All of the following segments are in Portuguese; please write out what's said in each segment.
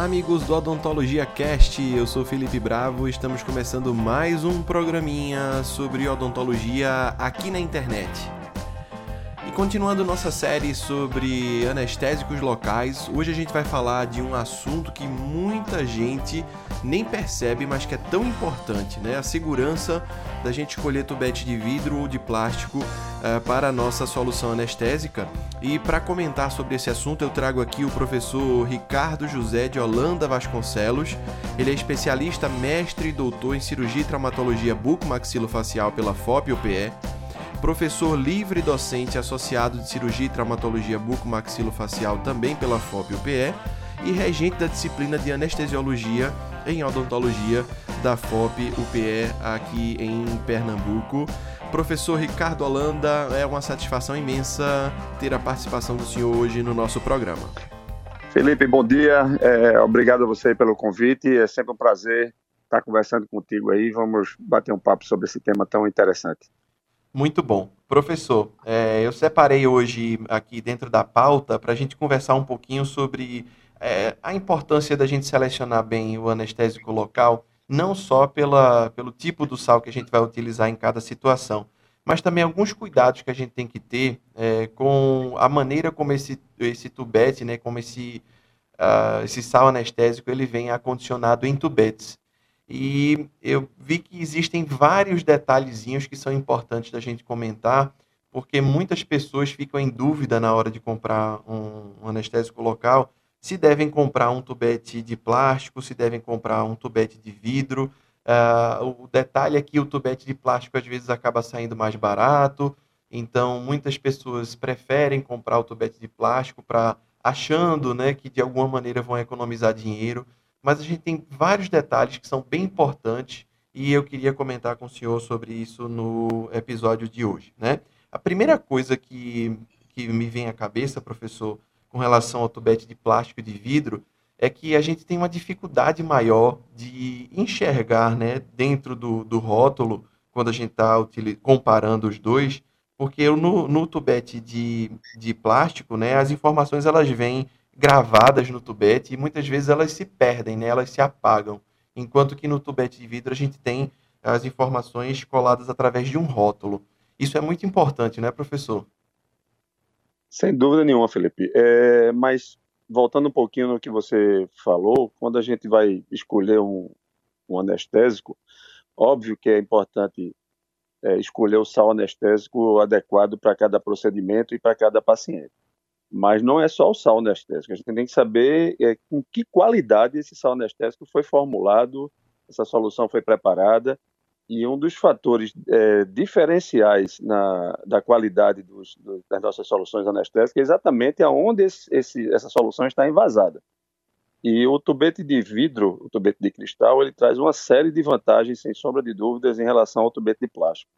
Olá, amigos do Odontologia Cast. Eu sou Felipe Bravo estamos começando mais um programinha sobre odontologia aqui na internet. E continuando nossa série sobre anestésicos locais, hoje a gente vai falar de um assunto que muita gente nem percebe, mas que é tão importante, né? A segurança da gente escolher tubete de vidro ou de plástico uh, para a nossa solução anestésica. E para comentar sobre esse assunto, eu trago aqui o professor Ricardo José de Holanda Vasconcelos. Ele é especialista, mestre e doutor em cirurgia e traumatologia bucomaxilofacial pela FOP-UPE professor livre docente associado de cirurgia e traumatologia bucomaxilofacial também pela FOP-UPE e regente da disciplina de anestesiologia em odontologia da FOP-UPE aqui em Pernambuco. Professor Ricardo Holanda, é uma satisfação imensa ter a participação do senhor hoje no nosso programa. Felipe, bom dia. É, obrigado a você pelo convite. É sempre um prazer estar conversando contigo aí. Vamos bater um papo sobre esse tema tão interessante. Muito bom. Professor, é, eu separei hoje aqui dentro da pauta para a gente conversar um pouquinho sobre é, a importância da gente selecionar bem o anestésico local, não só pela, pelo tipo do sal que a gente vai utilizar em cada situação, mas também alguns cuidados que a gente tem que ter é, com a maneira como esse, esse tubete, né, como esse, uh, esse sal anestésico ele vem acondicionado em tubetes. E eu vi que existem vários detalhezinhos que são importantes da gente comentar, porque muitas pessoas ficam em dúvida na hora de comprar um, anestésico local, se devem comprar um tubete de plástico, se devem comprar um tubete de vidro. Uh, o detalhe é que o tubete de plástico às vezes acaba saindo mais barato, então muitas pessoas preferem comprar o tubete de plástico para achando, né, que de alguma maneira vão economizar dinheiro mas a gente tem vários detalhes que são bem importantes e eu queria comentar com o senhor sobre isso no episódio de hoje. Né? A primeira coisa que, que me vem à cabeça, professor, com relação ao tubete de plástico e de vidro, é que a gente tem uma dificuldade maior de enxergar né, dentro do, do rótulo, quando a gente está comparando os dois, porque no, no tubete de, de plástico, né, as informações elas vêm gravadas no tubete e muitas vezes elas se perdem, né? elas se apagam. Enquanto que no tubete de vidro a gente tem as informações coladas através de um rótulo. Isso é muito importante, né, professor? Sem dúvida nenhuma, Felipe. É, mas voltando um pouquinho no que você falou, quando a gente vai escolher um, um anestésico, óbvio que é importante é, escolher o sal anestésico adequado para cada procedimento e para cada paciente. Mas não é só o sal anestésico, a gente tem que saber é, com que qualidade esse sal anestésico foi formulado, essa solução foi preparada, e um dos fatores é, diferenciais na, da qualidade dos, do, das nossas soluções anestésicas é exatamente aonde esse, esse, essa solução está envasada. E o tubete de vidro, o tubete de cristal, ele traz uma série de vantagens, sem sombra de dúvidas, em relação ao tubete de plástico.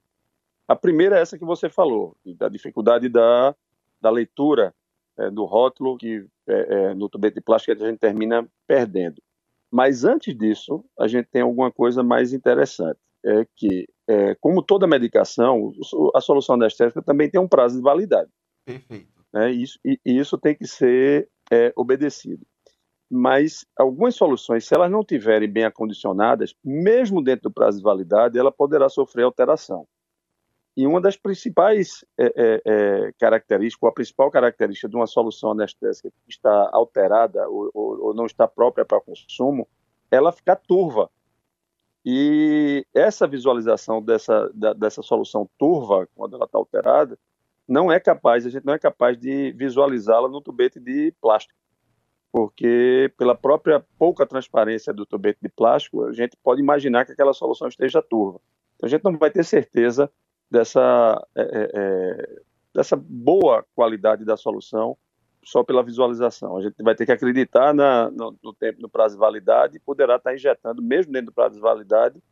A primeira é essa que você falou, da dificuldade da, da leitura é, do rótulo que é, é, no tubete de plástico a gente termina perdendo. Mas antes disso, a gente tem alguma coisa mais interessante, é que, é, como toda medicação, a solução anestésica também tem um prazo de validade. Perfeito. Né? Isso, e, isso tem que ser é, obedecido. Mas algumas soluções, se elas não tiverem bem acondicionadas, mesmo dentro do prazo de validade, ela poderá sofrer alteração. E uma das principais é, é, é, características, ou a principal característica de uma solução anestésica que está alterada ou, ou, ou não está própria para consumo, ela fica turva. E essa visualização dessa, da, dessa solução turva, quando ela está alterada, não é capaz, a gente não é capaz de visualizá-la no tubete de plástico. Porque, pela própria pouca transparência do tubete de plástico, a gente pode imaginar que aquela solução esteja turva. Então, a gente não vai ter certeza dessa, é, é, é, dessa boa qualidade da solução só pela visualização. A gente vai ter que acreditar na, no, no, tempo, no prazo de validade e poderá estar injetando, mesmo dentro do prazo de validade,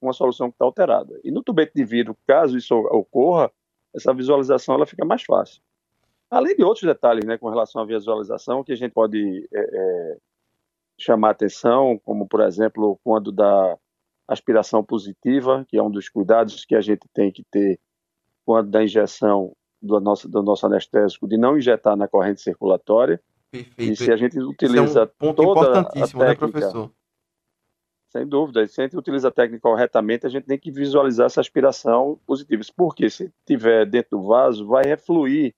uma solução que está alterada. E no tubete de vidro, caso isso ocorra, essa visualização ela fica mais fácil. Além de outros detalhes né, com relação à visualização, que a gente pode é, é, chamar atenção, como, por exemplo, quando dá aspiração positiva, que é um dos cuidados que a gente tem que ter quando da injeção do nosso, do nosso anestésico, de não injetar na corrente circulatória. Perfeito. E se a gente utiliza é um ponto importantíssimo, né, técnica, né, professor? Sem dúvida. Se a gente utiliza a técnica corretamente, a gente tem que visualizar essa aspiração positiva. Porque se tiver dentro do vaso, vai refluir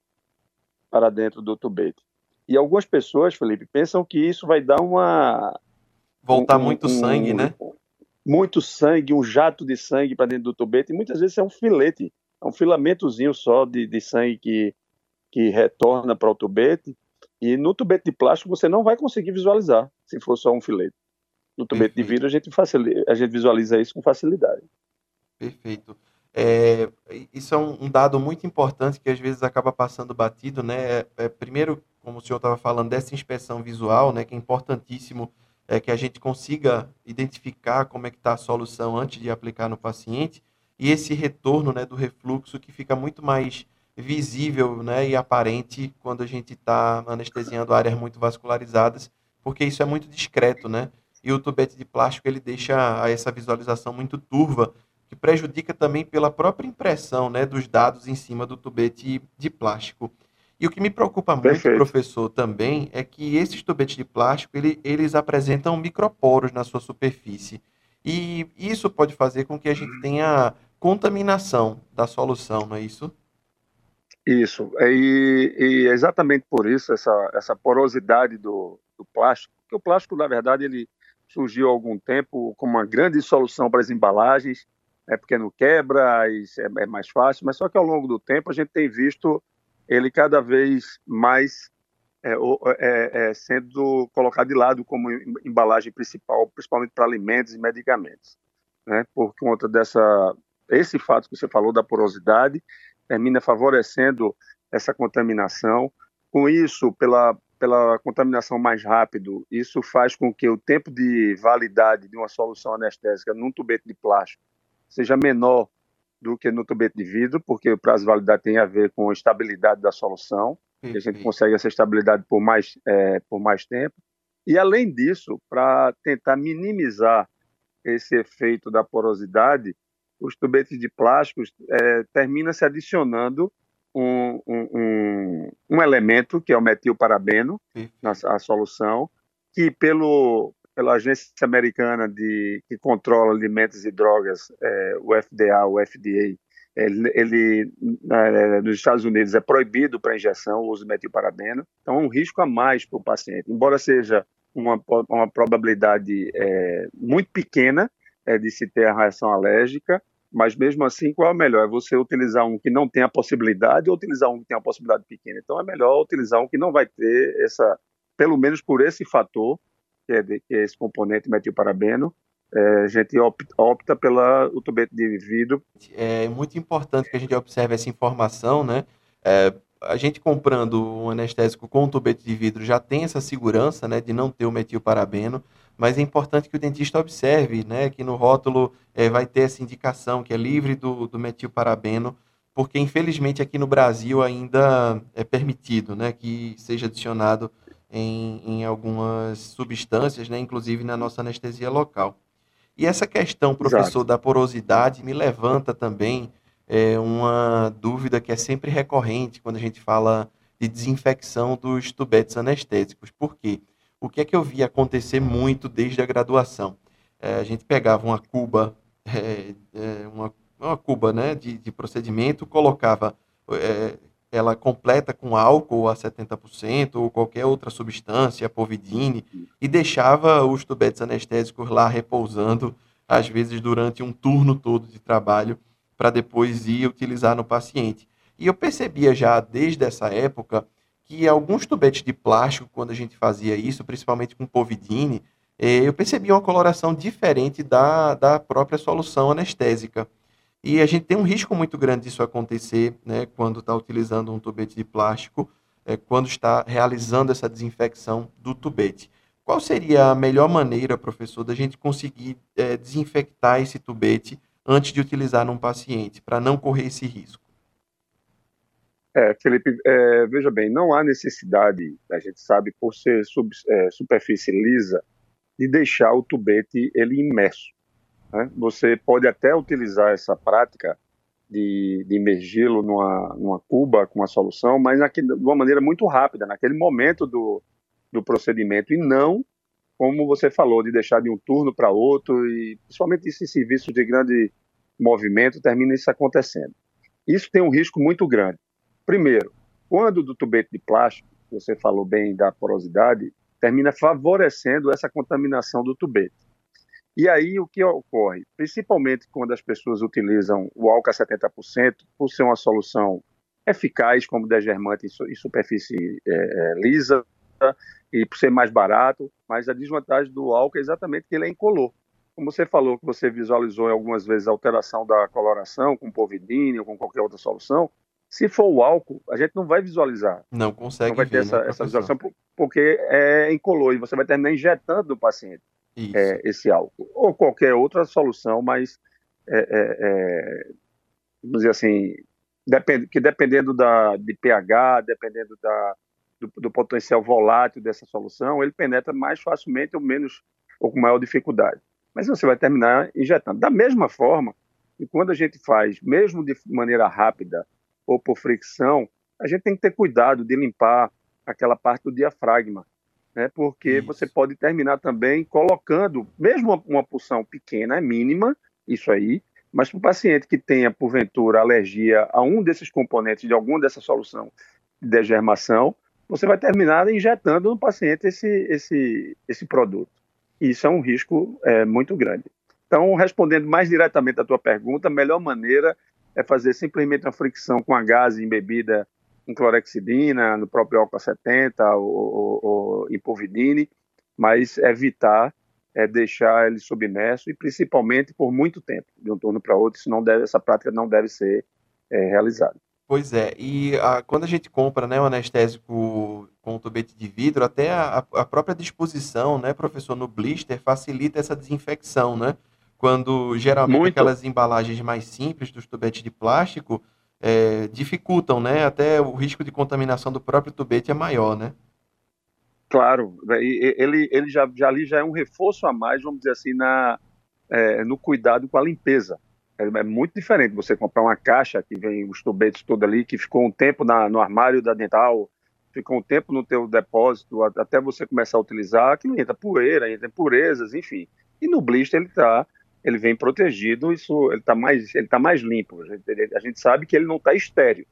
para dentro do tubete. E algumas pessoas, Felipe, pensam que isso vai dar uma. Voltar um, muito um, sangue, né? Muito sangue, um jato de sangue para dentro do tubete. E muitas vezes é um filete, é um filamentozinho só de, de sangue que, que retorna para o tubete. E no tubete de plástico você não vai conseguir visualizar se for só um filete. No tubete Perfeito. de vidro a gente, facilita, a gente visualiza isso com facilidade. Perfeito. É, isso é um, um, dado muito importante que às vezes acaba passando batido, né? É, é, primeiro, como o senhor estava falando, dessa inspeção visual, né? Que é importantíssimo é, que a gente consiga identificar como é que está a solução antes de aplicar no paciente e esse retorno, né? Do refluxo que fica muito mais visível, né? E aparente quando a gente está anestesiando áreas muito vascularizadas, porque isso é muito discreto, né? E o tubete de plástico ele deixa essa visualização muito turva que prejudica também pela própria impressão né, dos dados em cima do tubete de plástico. E o que me preocupa muito, Perfeito. professor, também é que esses tubetes de plástico ele, eles apresentam microporos na sua superfície. E isso pode fazer com que a gente tenha contaminação da solução, não é isso? Isso. E, e exatamente por isso, essa, essa porosidade do, do plástico, porque o plástico, na verdade, ele surgiu há algum tempo como uma grande solução para as embalagens, é porque não quebra, é, é mais fácil, mas só que ao longo do tempo a gente tem visto ele cada vez mais é, é, é, sendo colocado de lado como embalagem principal, principalmente para alimentos e medicamentos, né? Por conta dessa esse fato que você falou da porosidade termina favorecendo essa contaminação. Com isso, pela pela contaminação mais rápido, isso faz com que o tempo de validade de uma solução anestésica num tubete de plástico seja menor do que no tubete de vidro, porque o prazo de validade tem a ver com a estabilidade da solução, uhum. a gente consegue essa estabilidade por mais, é, por mais tempo. E, além disso, para tentar minimizar esse efeito da porosidade, os tubetes de plásticos é, termina se adicionando um, um, um, um, elemento, que é o metilparabeno, uhum. na a solução, que pelo, pela agência americana de, que controla alimentos e drogas, é, o FDA, o FDA, ele, ele é, nos Estados Unidos é proibido para injeção o uso de metilparabeno, então é um risco a mais para o paciente, embora seja uma, uma probabilidade é, muito pequena é, de se ter a reação alérgica, mas mesmo assim, qual é o melhor? É você utilizar um que não tem a possibilidade ou utilizar um que tem a possibilidade pequena? Então é melhor utilizar um que não vai ter essa, pelo menos por esse fator, que é, de, que é esse componente metilparabeno, é, a gente opta, opta pela o tubete de vidro. É muito importante que a gente observe essa informação, né? É, a gente comprando um anestésico com tubete de vidro já tem essa segurança, né, de não ter o metilparabeno, mas é importante que o dentista observe, né, que no rótulo é, vai ter essa indicação que é livre do, do metilparabeno, porque infelizmente aqui no Brasil ainda é permitido, né, que seja adicionado em, em algumas substâncias, né, inclusive na nossa anestesia local. E essa questão, professor, Exato. da porosidade me levanta também é, uma dúvida que é sempre recorrente quando a gente fala de desinfecção dos tubetes anestésicos. Por quê? O que é que eu vi acontecer muito desde a graduação? É, a gente pegava uma cuba, é, é uma, uma cuba né, de, de procedimento, colocava é, ela completa com álcool a 70% ou qualquer outra substância, povidine, e deixava os tubetes anestésicos lá repousando, às vezes durante um turno todo de trabalho, para depois ir utilizar no paciente. E eu percebia já desde essa época que alguns tubetes de plástico, quando a gente fazia isso, principalmente com povidine, eh, eu percebia uma coloração diferente da, da própria solução anestésica. E a gente tem um risco muito grande disso acontecer né, quando está utilizando um tubete de plástico, é, quando está realizando essa desinfecção do tubete. Qual seria a melhor maneira, professor, da gente conseguir é, desinfectar esse tubete antes de utilizar num paciente, para não correr esse risco? É, Felipe, é, veja bem, não há necessidade, a gente sabe, por ser sub, é, superfície lisa, de deixar o tubete ele imerso. Né? Você pode até utilizar essa prática de, de imergi-lo numa, numa cuba com uma solução, mas naquele, de uma maneira muito rápida, naquele momento do, do procedimento e não, como você falou, de deixar de um turno para outro e principalmente esse serviço de grande movimento termina isso acontecendo. Isso tem um risco muito grande. Primeiro, quando do tubete de plástico, você falou bem da porosidade, termina favorecendo essa contaminação do tubete. E aí o que ocorre? Principalmente quando as pessoas utilizam o álcool a 70%, por ser uma solução eficaz como degermante em superfície é, é, lisa e por ser mais barato, mas a desvantagem do álcool é exatamente que ele é incolor. Como você falou que você visualizou algumas vezes a alteração da coloração com povidine ou com qualquer outra solução, se for o álcool, a gente não vai visualizar. Não consegue Não vai ter ver, essa, né, essa visualização porque é incolor e você vai terminar injetando no paciente é, esse álcool. Ou qualquer outra solução, mas é, é, é, vamos dizer assim, depend, que dependendo da, de pH, dependendo da, do, do, potencial volátil dessa solução, ele penetra mais facilmente ou menos ou com maior dificuldade mas você vai terminar injetando. Da mesma forma que quando a gente faz, mesmo de maneira rápida ou por fricção, a gente tem que ter cuidado de limpar aquela parte do diafragma, né? porque isso. você pode terminar também colocando, mesmo uma, uma porção pequena, é mínima, isso aí, mas para o paciente que tenha, porventura, alergia a um desses componentes de alguma dessa solução de degermação, você vai terminar injetando no paciente esse, esse, esse produto e isso é um risco é, muito grande. Então, respondendo mais diretamente à tua pergunta, a melhor maneira é fazer simplesmente uma fricção com a gás em bebida em clorexidina, no próprio álcool 70 ou, ou, mas evitar é, deixar ele submerso e principalmente por muito tempo, de um turno para outro, senão deve, essa prática não deve ser é, realizada. Pois é, e a, quando a gente compra né, o anestésico com tubete de vidro, até a, a, própria disposição, né, professor, no blister facilita essa desinfecção, né? Quando geralmente Muito. aquelas embalagens mais simples dos tubetes de plástico é, dificultam, né? Até o risco de contaminação do próprio tubete é maior, né? Claro, ele, ele já, já ali já é um reforço a mais, vamos dizer assim, na, é, no cuidado com a limpeza. É, é, muito diferente você comprar uma caixa que vem os tubetes todos ali, que ficou um tempo na, no armário da dental, ficou um tempo no teu depósito, até você começar a utilizar, que entra poeira, entra impurezas, enfim. E no blister ele tá, ele vem protegido, isso ele está mais, ele tá mais limpo. A gente, a gente sabe que ele não está estéreo.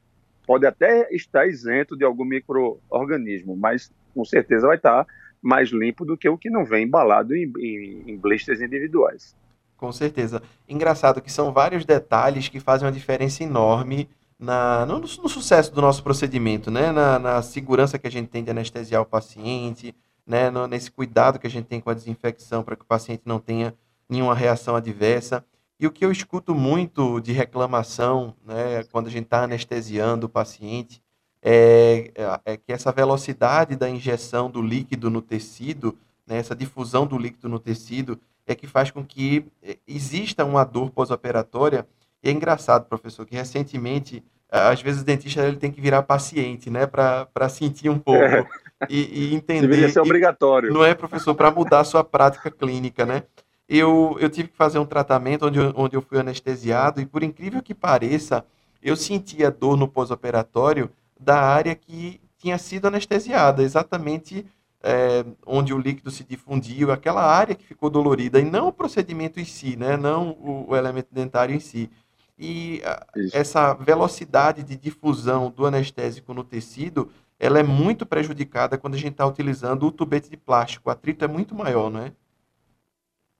Pode até estar isento de algum microorganismo, mas com certeza vai estar tá mais limpo do que o que não vem embalado em, em, em blisters individuais. Com certeza. Engraçado que são vários detalhes que fazem uma diferença enorme na, no, no sucesso do nosso procedimento, né? Na, na, segurança que a gente tem de anestesiar o paciente, né? No, nesse cuidado que a gente tem com a desinfecção para que o paciente não tenha nenhuma reação adversa. E o que eu escuto muito de reclamação, né, quando a gente está anestesiando o paciente, é, é, é, que essa velocidade da injeção do líquido no tecido, né, essa difusão do líquido no tecido, é que faz com que é, exista uma dor pós-operatória. E é engraçado, professor, que recentemente, às vezes o dentista ele tem que virar paciente, né, para sentir um pouco é. e, e, entender. Deveria ser obrigatório. Não é, professor, para mudar a sua prática clínica, né? Eu, eu tive que fazer um tratamento onde eu, onde eu fui anestesiado e, por incrível que pareça, eu sentia dor no pós-operatório da área que tinha sido anestesiada, exatamente é, onde o líquido se difundiu, aquela área que ficou dolorida, e não o procedimento em si, né? não o, o elemento dentário em si. E a, essa velocidade de difusão do anestésico no tecido, ela é muito prejudicada quando a gente está utilizando o tubete de plástico. O atrito é muito maior, não é?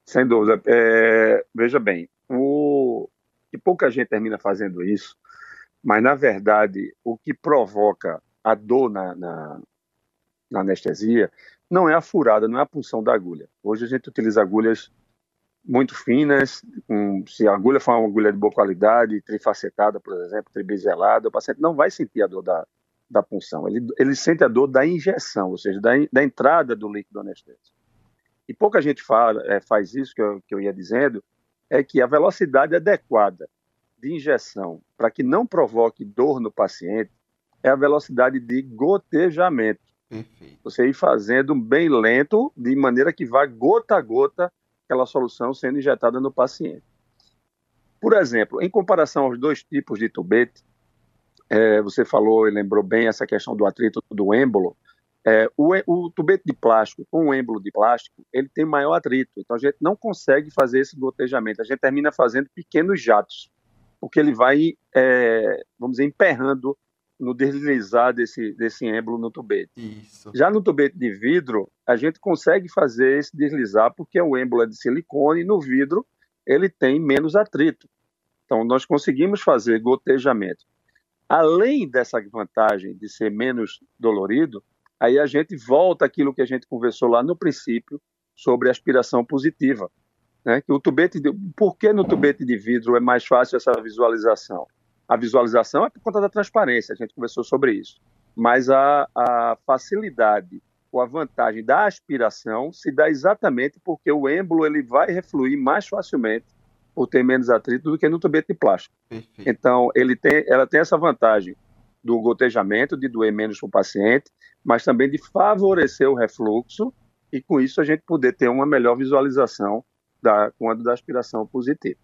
Sem dúvida. É, veja bem, o, e pouca gente termina fazendo isso, mas na verdade o que provoca a dor na, na, na anestesia não é a furada, não é a punção da agulha. Hoje a gente utiliza agulhas muito finas, um, se a agulha for uma agulha de boa qualidade, trifacetada, por exemplo, tribiselada, o paciente não vai sentir a dor da, da punção, ele, ele sente a dor da injeção, ou seja, da, da entrada do líquido anestésico. E pouca gente fala, é, faz isso que eu, que eu ia dizendo, é que a velocidade adequada de injeção para que não provoque dor no paciente é a velocidade de gotejamento. Perfeito. Você ir fazendo bem lento, de maneira que vá gota a gota aquela solução sendo injetada no paciente. Por exemplo, em comparação aos dois tipos de tubete, é, você falou e lembrou bem essa questão do atrito do êmbolo. É, o, o, tubete de plástico com o êmbolo de plástico, ele tem maior atrito, então a gente não consegue fazer esse gotejamento, a gente termina fazendo pequenos jatos, porque ele vai, é, vamos dizer, emperrando no deslizar desse, desse êmbolo no tubete. Isso. Já no tubete de vidro, a gente consegue fazer esse deslizar porque o êmbolo é de silicone e no vidro ele tem menos atrito. Então, nós conseguimos fazer gotejamento. Além dessa vantagem de ser menos dolorido, aí a gente volta àquilo que a gente conversou lá no princípio sobre aspiração positiva. Né? Que o tubete de... Por que no tubete de vidro é mais fácil essa visualização? A visualização é por conta da transparência, a gente conversou sobre isso. Mas a, a facilidade ou a vantagem da aspiração se dá exatamente porque o êmbolo ele vai refluir mais facilmente por ter menos atrito do que no tubete de plástico. Perfeito. Então, ele tem, ela tem essa vantagem do gotejamento, de doer menos para o paciente, mas também de favorecer o refluxo e, com isso, a gente poder ter uma melhor visualização da, quando da aspiração positiva.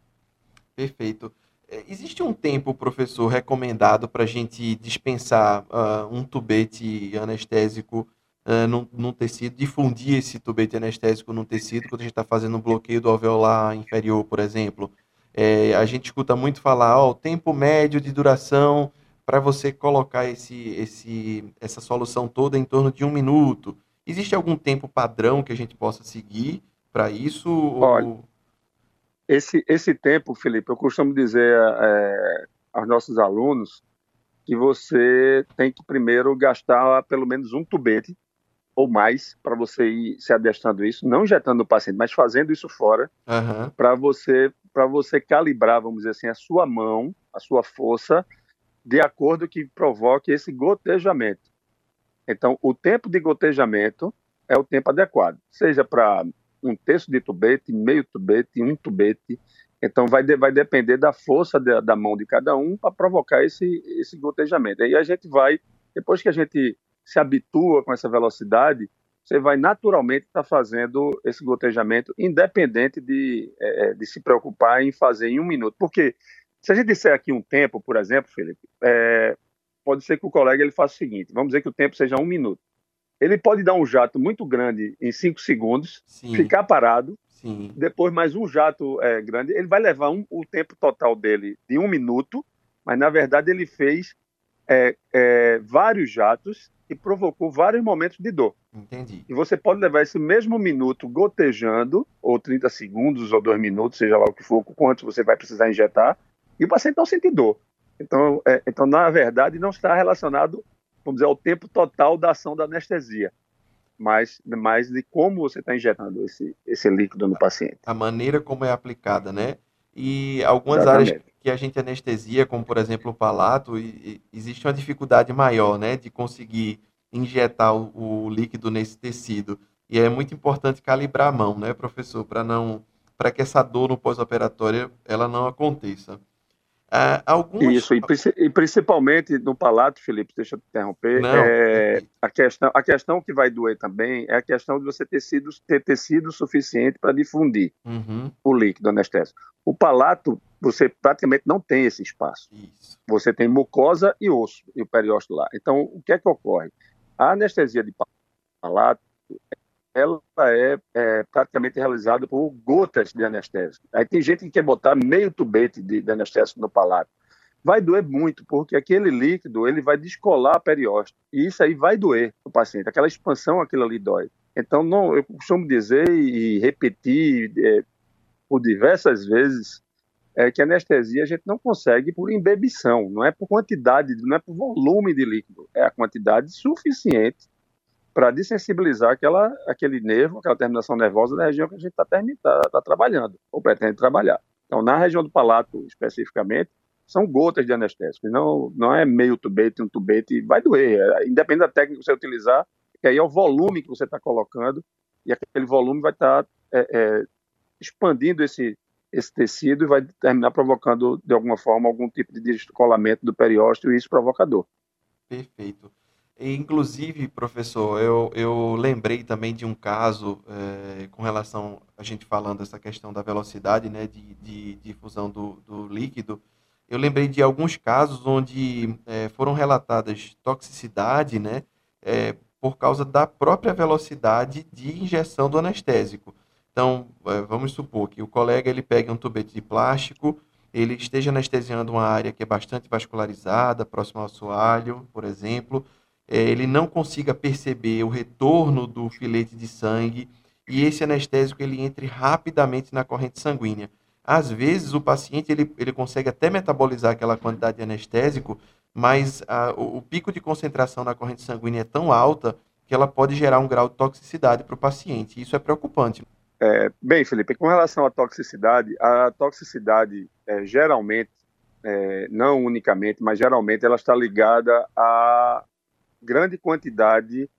Perfeito. É, existe um tempo, professor, recomendado para a gente dispensar uh, um tubete anestésico uh, num, num, tecido, difundir esse tubete anestésico no tecido, quando a gente está fazendo um bloqueio do alveolar inferior, por exemplo. É, a gente escuta muito falar, ó, o tempo médio de duração para você colocar esse, esse, essa solução toda em torno de um minuto. Existe algum tempo padrão que a gente possa seguir para isso? Olha, ou... esse, esse tempo, Felipe, eu costumo dizer é, aos nossos alunos que você tem que primeiro gastar pelo menos um tubete ou mais para você ir se adestrando isso, não injetando o paciente, mas fazendo isso fora, uhum. para você para você calibrar, vamos dizer assim, a sua mão, a sua força, de acordo que provoque esse gotejamento. Então, o tempo de gotejamento é o tempo adequado, seja para um terço de tubete, meio tubete, um tubete. Então, vai, de, vai depender da força da mão de cada um para provocar esse, esse gotejamento. Aí a gente vai, depois que a gente se habitua com essa velocidade, você vai naturalmente estar tá fazendo esse gotejamento, independente de, é, é, de se preocupar em fazer em um minuto. Porque se a gente disser aqui um tempo, por exemplo, Felipe, é, pode ser que o colega ele faça o seguinte: vamos dizer que o tempo seja um minuto. Ele pode dar um jato muito grande em cinco segundos, Sim. ficar parado, Sim. depois mais um jato é, grande. Ele vai levar um, o tempo total dele de um minuto, mas na verdade ele fez é, é, vários jatos e provocou vários momentos de dor. Entendi. E você pode levar esse mesmo minuto gotejando, ou 30 segundos, ou 2 minutos, seja lá o que for, quanto você vai precisar injetar, e o paciente não sente dor. Então, é, então, na verdade, não está relacionado, vamos dizer, ao tempo total da ação da anestesia, mas, mas de como você está injetando esse, esse líquido no paciente. A maneira como é aplicada, né? E algumas Exatamente. áreas que a gente anestesia, como por exemplo o palato, existe uma dificuldade maior, né, de conseguir injetar o, o líquido nesse tecido. E é muito importante calibrar a mão, né, professor, para não para que essa dor no pós-operatório ela não aconteça. Uh, algumas... Isso, e, e, principalmente no palato, Felipe, deixa eu te interromper, é, a, questão, a questão que vai doer também é a questão de você ter, sido, ter tecido suficiente para difundir uhum. o líquido anestésico. O palato, você praticamente não tem esse espaço. Isso. Você tem mucosa e osso, e o periósteo lá. Então, o que é que ocorre? A anestesia de palato ela é, é, praticamente realizada por gotas de anestésico. Aí tem gente que quer botar meio tubete de, de anestésico no palato. Vai doer muito, porque aquele líquido ele vai descolar a periósteo. E isso aí vai doer o paciente. Aquela expansão, aquilo ali dói. Então, não, eu costumo dizer e repetir é, por diversas vezes é que a anestesia a gente não consegue por embebição, não é por quantidade, não é por volume de líquido, é a quantidade suficiente para desensibilizar aquela, aquele nervo, aquela terminação nervosa da região que a gente está tá, tá trabalhando, ou pretende trabalhar. Então, na região do palato, especificamente, são gotas de anestésico, não, não é meio tubete, um tubete, vai doer, é, independente da técnica que você utilizar, que aí é o volume que você está colocando, e aquele volume vai estar tá, é, é, expandindo esse, esse tecido e vai terminar provocando, de alguma forma, algum tipo de descolamento do periósteo, e isso provocador. Perfeito. Inclusive, professor, eu, eu lembrei também de um caso é, com relação a gente falando essa questão da velocidade né, de, de difusão do, do líquido. Eu lembrei de alguns casos onde é, foram relatadas toxicidade, né, é, por causa da própria velocidade de injeção do anestésico. Então, vamos supor que o colega ele pegue um tubete de plástico, ele esteja anestesiando uma área que é bastante vascularizada, próxima ao assoalho, por exemplo, ele não consiga perceber o retorno do filete de sangue e esse anestésico ele entre rapidamente na corrente sanguínea. Às vezes o paciente ele, ele consegue até metabolizar aquela quantidade de anestésico, mas a, o, o pico de concentração na corrente sanguínea é tão alta que ela pode gerar um grau de toxicidade para o paciente. Isso é preocupante. É, bem, Felipe, com relação à toxicidade, a toxicidade é, geralmente, é, não unicamente, mas geralmente ela está ligada a grande quantidade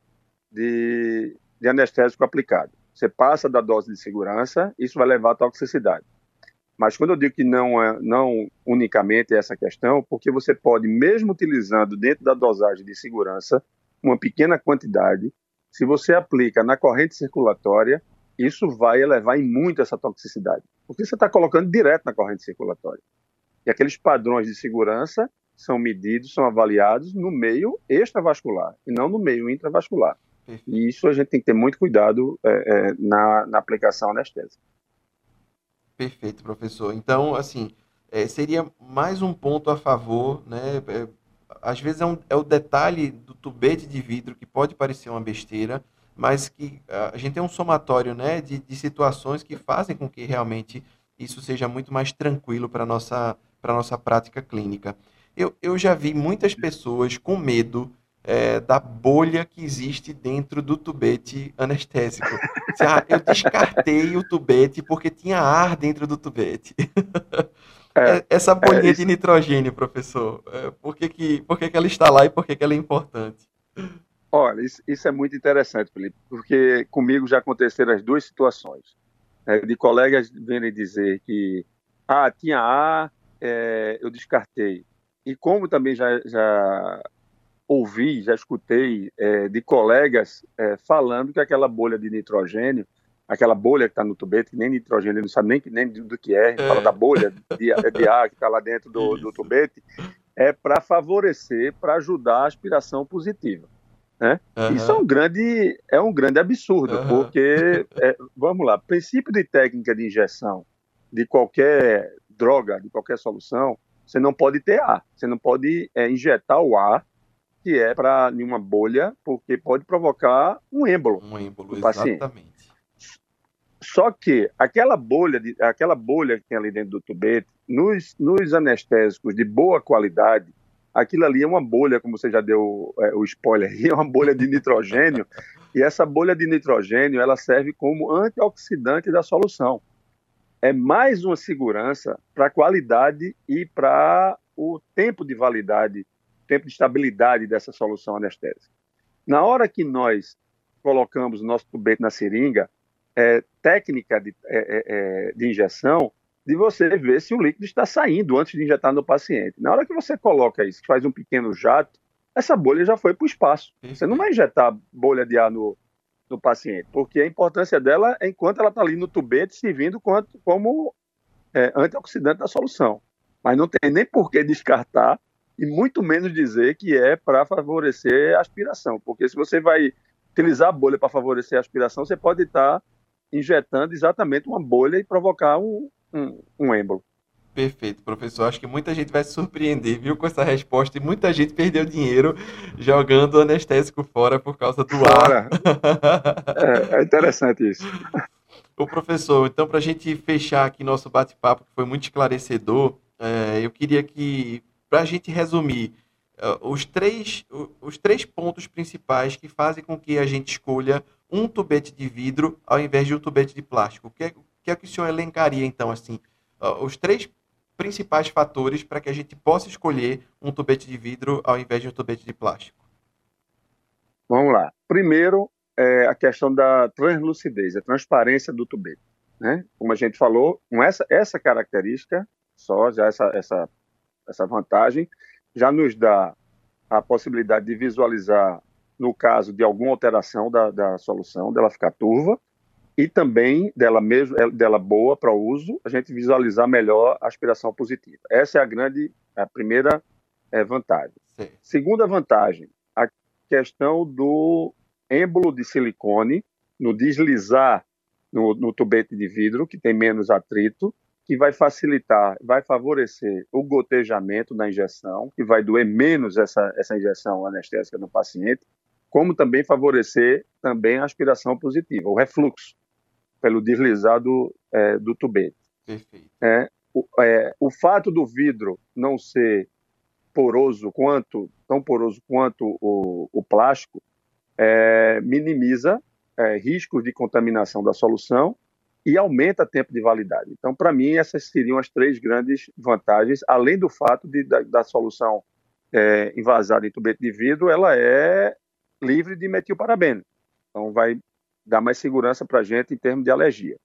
de, de anestésico aplicado. Você passa da dose de segurança, isso vai levar à toxicidade. Mas quando eu digo que não é não unicamente essa questão, porque você pode, mesmo utilizando dentro da dosagem de segurança, uma pequena quantidade, se você aplica na corrente circulatória, isso vai elevar em muito essa toxicidade, porque você está colocando direto na corrente circulatória. E aqueles padrões de segurança são medidos, são avaliados no meio extravascular e não no meio intravascular. E isso a gente tem que ter muito cuidado é, é, na, na, aplicação anestésica. Perfeito, professor. Então, assim, é, seria mais um ponto a favor, né? É, às vezes é, um, é o detalhe do tubete de vidro que pode parecer uma besteira, mas que a gente tem um somatório né, de, de situações que fazem com que realmente isso seja muito mais tranquilo para a nossa, nossa prática clínica. Eu, eu já vi muitas pessoas com medo é, da bolha que existe dentro do tubete anestésico. Ah, eu descartei o tubete porque tinha ar dentro do tubete. É, é, Essa bolinha é, de nitrogênio, professor, é, por, que, que, por que, que ela está lá e por que, que ela é importante? Olha, isso, isso, é muito interessante, Felipe, porque comigo já aconteceram as duas situações. Né, de colegas virem dizer que, ah, tinha A, é, eu descartei. E como também já, já ouvi, já escutei é, de colegas é, falando que aquela bolha de nitrogênio, aquela bolha que está no tubete, que nem nitrogênio, ele não sabe nem, nem do que é, fala da bolha de, de ar que está lá dentro do, do tubete, é para favorecer, para ajudar a aspiração positiva. Né? Uhum. Isso é um grande, é um grande absurdo, uhum. porque, é, vamos lá, princípio de técnica de injeção de qualquer droga, de qualquer solução, você não pode ter ar, você não pode é, injetar o ar que é para nenhuma bolha, porque pode provocar um êmbolo. Um êmbolo, exatamente. Só que aquela bolha, de, aquela bolha que tem ali dentro do tubete, nos, nos anestésicos de boa qualidade, aquilo ali é uma bolha, como você já deu é, o spoiler é uma bolha de nitrogênio, e essa bolha de nitrogênio ela serve como antioxidante da solução. É mais uma segurança para a qualidade e para o tempo de validade, tempo de estabilidade dessa solução anestésica. Na hora que nós colocamos o nosso tubete na seringa, é, técnica de, é, é, é de injeção de você ver se o líquido está saindo antes de injetar no paciente. Na hora que você coloca isso, faz um pequeno jato, essa bolha já foi para o espaço. Você não vai injetar bolha de ar no, no paciente, porque a importância dela é enquanto ela está ali no tubete, servindo quanto, como é, antioxidante da solução. Mas não tem nem por que descartar e muito menos dizer que é para favorecer a aspiração, porque se você vai utilizar a bolha para favorecer a aspiração, você pode estar tá injetando exatamente uma bolha e provocar um, um, um êmbolo. Perfeito, professor. Acho que muita gente vai se surpreender, viu, com essa resposta. E muita gente perdeu dinheiro jogando anestésico fora por causa do fora. ar. é, é interessante isso. O professor, então, para a gente fechar aqui nosso bate-papo, que foi muito esclarecedor, é, eu queria que, para a gente resumir, uh, os, três, os três pontos principais que fazem com que a gente escolha um tubete de vidro ao invés de um tubete de plástico. O que é, que é que o senhor elencaria, então, assim, os três principais fatores para que a gente possa escolher um tubete de vidro ao invés de um tubete de plástico? Vamos lá. Primeiro, é a questão da translucidez, a transparência do tubete. Né? Como a gente falou, com essa, essa característica, só já essa, essa, essa vantagem, já nos dá a possibilidade de visualizar, no caso de alguma alteração da, da solução, dela ficar turva, e também dela mesmo, dela boa para uso, a gente visualizar melhor a aspiração positiva. Essa é a grande, a primeira é, vantagem. Sim. Segunda vantagem, a questão do êmbolo de silicone, no deslizar no, no tubete de vidro, que tem menos atrito, que vai facilitar, vai favorecer o gotejamento da injeção, que vai doer menos essa, essa injeção anestésica no paciente, como também favorecer também a aspiração positiva, o refluxo, pelo deslizar do, é, do tubete. Perfeito. É, o, é, o fato do vidro não ser poroso quanto, tão poroso quanto o, o plástico, é, minimiza é, riscos de contaminação da solução e aumenta o tempo de validade. Então, para mim, essas seriam as três grandes vantagens, além do fato de, da, da solução é, envasada em tubete de vidro, ela é livre de metilparabeno. Então, vai dar mais segurança para a gente em termos de alergia.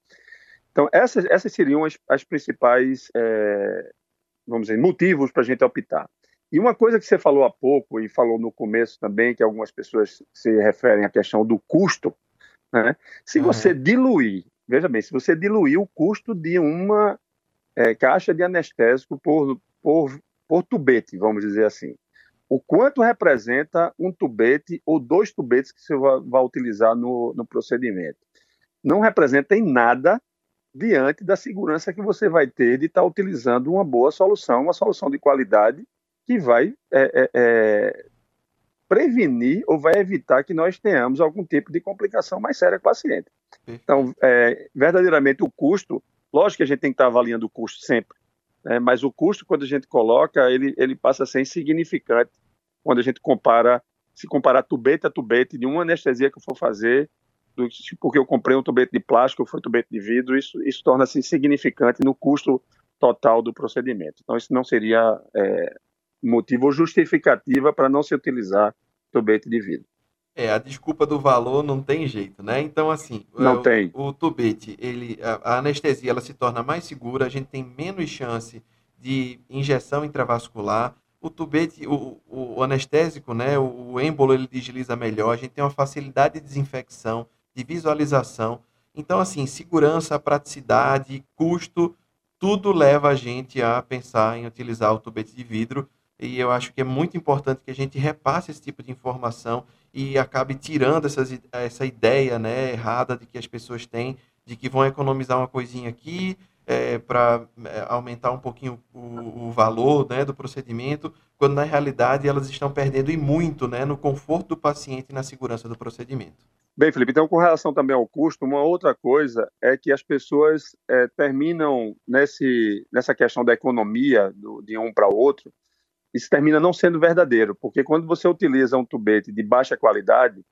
Então, essas, essas seriam as, as principais, é, vamos dizer, motivos para a gente optar. E uma coisa que você falou há pouco e falou no começo também, que algumas pessoas se referem à questão do custo, né? Se você diluir, veja bem, se você diluir o custo de uma é, caixa de anestésico por, por, por tubete, vamos dizer assim, o quanto representa um tubete ou dois tubetes que você vai, utilizar no, no procedimento? Não representa em nada diante da segurança que você vai ter de estar utilizando uma boa solução, uma solução de qualidade que vai é, é, é prevenir ou vai evitar que nós tenhamos algum tipo de complicação mais séria com o paciente. Então, é, verdadeiramente, o custo, lógico que a gente tem que estar avaliando o custo sempre, né, mas o custo, quando a gente coloca, ele, ele passa a ser insignificante quando a gente compara, se comparar tubete a tubete de uma anestesia que eu for fazer, do, porque eu comprei um tubete de plástico foi um tubete de vidro, isso, isso torna-se insignificante no custo total do procedimento. Então, isso não seria é, motivo justificativa para não se utilizar tubete de vidro. É, a desculpa do valor não tem jeito, né? Então, assim, não o, tem. o tubete, ele, a, a, anestesia ela se torna mais segura, a gente tem menos chance de injeção intravascular. O tubete, o, o anestésico, né? O, o êmbolo, ele desliza melhor, a gente tem uma facilidade de desinfecção, de visualização. Então, assim, segurança, praticidade, custo, tudo leva a gente a pensar em utilizar o tubete de vidro e eu acho que é muito importante que a gente repasse esse tipo de informação e acabe tirando essas, essa ideia né, errada de que as pessoas têm de que vão economizar uma coisinha aqui é, para é, aumentar um pouquinho o, o, valor né, do procedimento, quando na realidade elas estão perdendo e muito né, no conforto do paciente e na segurança do procedimento. Bem, Felipe, então com relação também ao custo, uma outra coisa é que as pessoas é, terminam nesse, nessa questão da economia do, de um para outro, isso termina não sendo verdadeiro, porque quando você utiliza um tubete de baixa qualidade,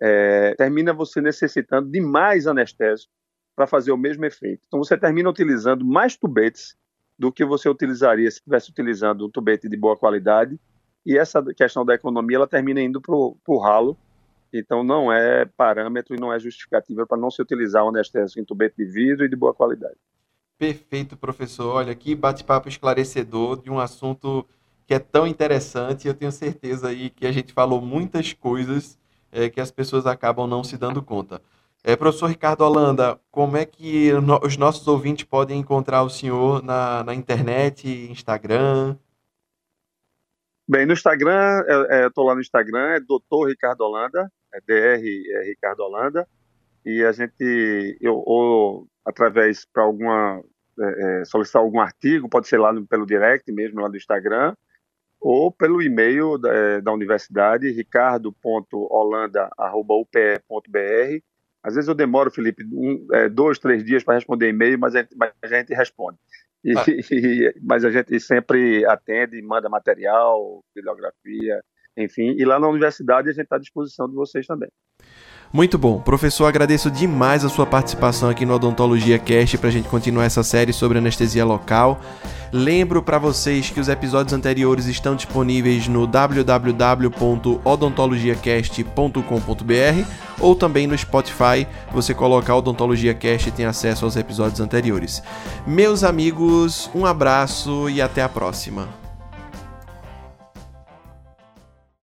é, termina você necessitando de mais anestésico para fazer o mesmo efeito. Então você termina utilizando mais tubetes do que você utilizaria se estivesse utilizando um tubete de boa qualidade, e essa questão da economia ela termina indo para o ralo, então não é parâmetro e não é justificativa para não se utilizar um anestésico em tubete de vidro e de boa qualidade. Perfeito, professor. Olha, aqui bate-papo esclarecedor de um assunto que é tão interessante. Eu tenho certeza aí que a gente falou muitas coisas é, que as pessoas acabam não se dando conta. É, professor Ricardo Holanda, como é que no, os nossos ouvintes podem encontrar o senhor na, na internet, Instagram? Bem, no Instagram, é, é, eu estou lá no Instagram, é doutor Ricardo Holanda, é DR é Ricardo Holanda, e a gente, eu, ou através para alguma, solicitar algum artigo, pode ser lá no, pelo direct mesmo, lá do Instagram, ou pelo e-mail da, é, da universidade, ricardo.holanda.upe.br. Às vezes eu demoro, Felipe, um, é, dois, três dias para responder e-mail, mas a, gente, mas a gente responde. E, ah. e, mas a gente sempre atende, manda material, bibliografia, enfim. E lá na universidade a gente está à disposição de vocês também. Muito bom. Professor, agradeço demais a sua participação aqui no Odontologia Cast para a gente continuar essa série sobre anestesia local. Lembro para vocês que os episódios anteriores estão disponíveis no www.odontologiacast.com.br ou também no Spotify. Você coloca Odontologia Cast e tem acesso aos episódios anteriores. Meus amigos, um abraço e até a próxima.